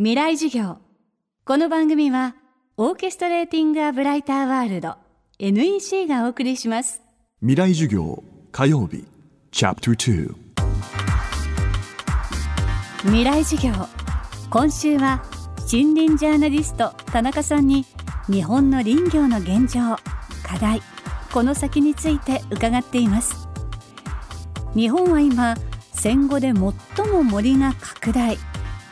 未来授業。この番組はオーケストレーティング・ア・ブライター・ワールド NEC がお送りします。未来授業火曜日。チャプター未来授業。今週は森林ジャーナリスト田中さんに日本の林業の現状課題この先について伺っています。日本は今戦後で最も森が拡大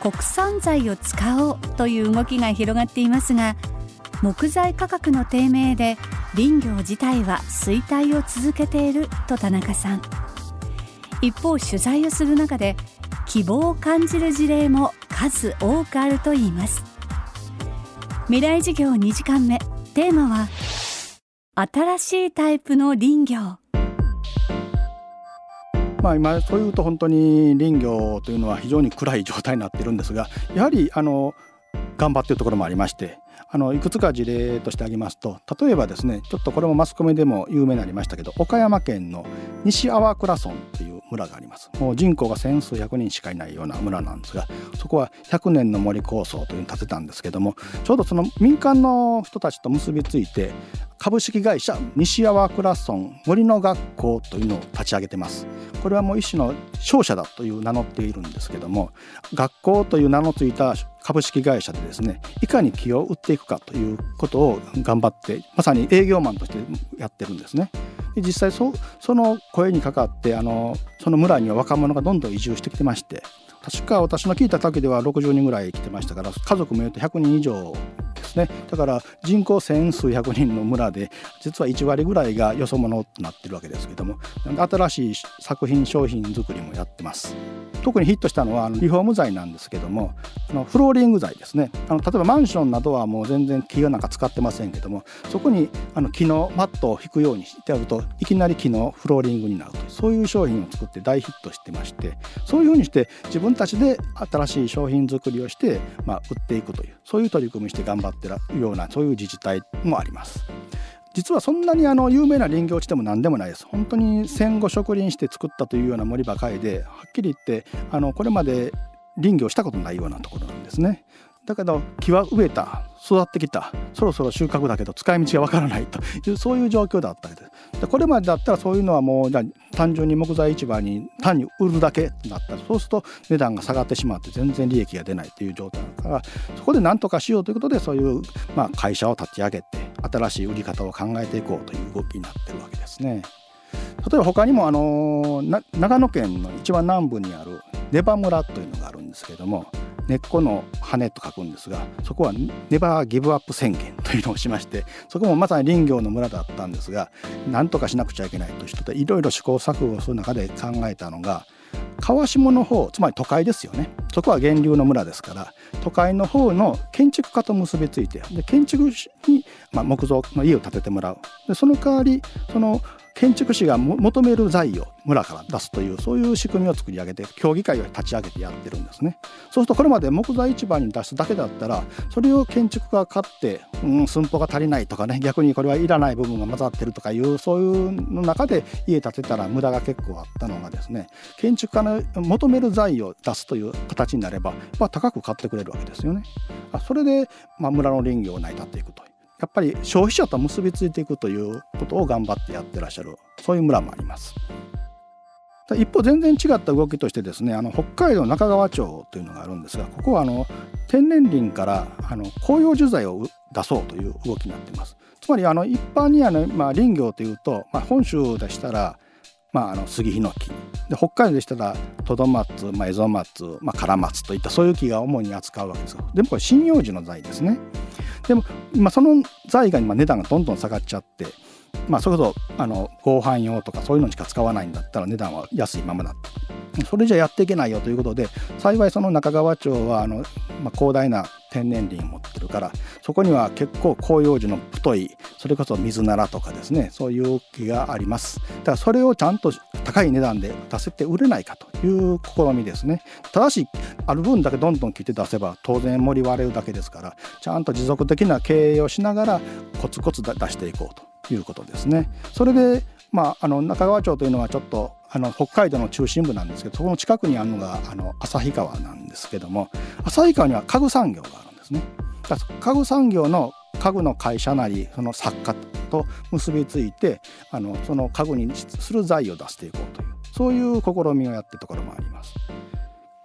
国産材を使おうという動きが広がっていますが木材価格の低迷で林業自体は衰退を続けていると田中さん。一方取材をする中で希望を感じる事例も数多くあるといいます。未来事業2時間目。テーマは新しいタイプの林業。まあ、今そういうと本当に林業というのは非常に暗い状態になっているんですがやはりあの頑張ってるところもありましてあのいくつか事例として挙げますと例えばですねちょっとこれもマスコミでも有名になりましたけど岡山県の西粟倉村っていう村があります。もう人口が千数百人しかいないような村なんですがそこは100年の森構想というのを建てたんですけどもちょうどその民間の人たちと結びついて株式会社西粟倉村森の学校というのを立ち上げてます。これはもう一種の商社だという名乗っているんですけども学校という名の付いた株式会社でですねいかに木を売っていくかということを頑張ってまさに営業マンとしてやってるんですね。で実際そその声にかかってあのその村には若者がどんどん移住してきてまして確か私の聞いた時では60人ぐらい来てましたから家族も言うと100人以上ねだから人口千数百人の村で実は1割ぐらいがよそ者となってるわけですけども新しい作品商品作りもやってます。特にヒットしたのはリフォーム材なんですけどもフローリング材ですねあの例えばマンションなどはもう全然木がなんか使ってませんけどもそこにあの木のマットを引くようにしてあるといきなり木のフローリングになるとそういう商品を作って大ヒットしてましてそういうふうにして自分たちで新しい商品作りをして、まあ、売っていくというそういう取り組みして頑張ってるようなそういう自治体もあります。実はそんなにあの有名な林業地でも何でもないです。本当に戦後植林して作ったというような森ばかりではっきり言ってあのこれまで林業したことないようなところなんですね。だけど木は植えた育ってきたそろそろ収穫だけど使い道がわからないというそういう状況だったわけです。でこれまでだったらそういうのはもう単純に木材市場に単に売るだけになったそうすると値段が下がってしまって全然利益が出ないという状態だからそこで何とかしようということでそういう、まあ、会社を立ち上げて新しい売り方を考えていこうという動きになってるわけですね。例えば他にもあの長野県の一番南部にあるネバ村というのがあるんですけども根っこの羽と書くんですがそこはネバーギブアップ宣言というのをしましてそこもまさに林業の村だったんですが何とかしなくちゃいけないという人でいろいろ試行錯誤する中で考えたのが川下の方つまり都会ですよね。そこは源流の村ですから都会の方の建築家と結びついてで建築に、まあ、木造の家を建ててもらう。でその代わりその建築士が求める材を村から出すというそういう仕組みを作り上げて協議会を立ち上げてやってるんですねそうするとこれまで木材市場に出すだけだったらそれを建築家が買ってうん寸法が足りないとかね逆にこれはいらない部分が混ざってるとかいうそういうの中で家建てたら無駄が結構あったのがですね建築家の求める材を出すという形になれば、まあ、高く買ってくれるわけですよね。あそれで、まあ、村の林業を成り立っていくとやっぱり消費者と結びついていくということを頑張ってやってらっしゃるそういう村もあります。一方全然違った動きとしてですねあの北海道中川町というのがあるんですがここはあの天然林からあの紅葉樹材を出そうという動きになっています。つまりあの一般にあの、まあ、林業というと、まあ、本州でしたら、まあ、あの杉ヒノキで北海道でしたらトドマツ、まあ、エゾマツ、まあ、カラマツといったそういう木が主に扱うわけですでもこれ針葉樹の材ですね。でも、まあ、その材が今値段がどんどん下がっちゃってまあそれこそあの合板用とかそういうのしか使わないんだったら値段は安いままだそれじゃやっていけないよということで幸いその中川町はあの、まあ、広大な天然林を持ってるからそこには結構広葉樹の太いそれこそ水ならとかですねそういう木がありますだからそれをちゃんと高い値段で出せて売れないかという試みですねただしある分だけどんどん切って出せば当然森割れるだけですからちゃんと持続的な経営をしながらコツコツ出していこうということですね。それでまあ、あの中川町というのはちょっとあの北海道の中心部なんですけどそこの近くにあるのがあの旭川なんですけども旭川には家具産業があるんですね。家具産業の家具の会社なりその作家と結びついてあのその家具にする材を出していこうというそういう試みをやってるところもあります。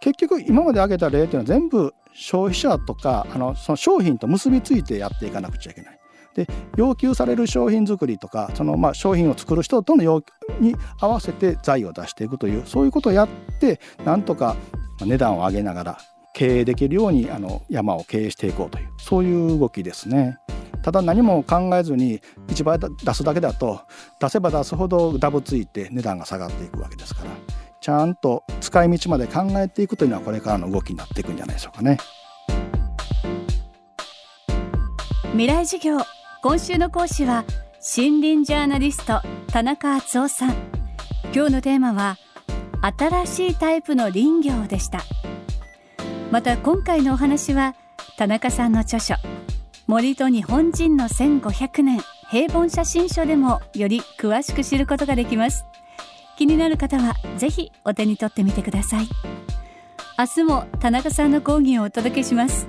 結局今まで挙げた例というのは全部消費者とかあのその商品と結びついてやっていかなくちゃいけない。で要求される商品作りとかそのまあ商品を作る人との要求に合わせて財を出していくというそういうことをやってなんとか値段を上げながら経営できるようにあの山を経営していこうというそういう動きですね。ただ何も考えずに市場出すだけだと出せば出すほどダブついて値段が下がっていくわけですからちゃんと使い道まで考えていくというのはこれからの動きになっていくんじゃないでしょうかね。未来事業今週の講師は森林ジャーナリスト田中敦夫さん今日のテーマは新しいタイプの林業でしたまた今回のお話は田中さんの著書森と日本人の1500年。平凡写真書でもより詳しく知ることができます。気になる方はぜひお手に取ってみてください。明日も田中さんの講義をお届けします。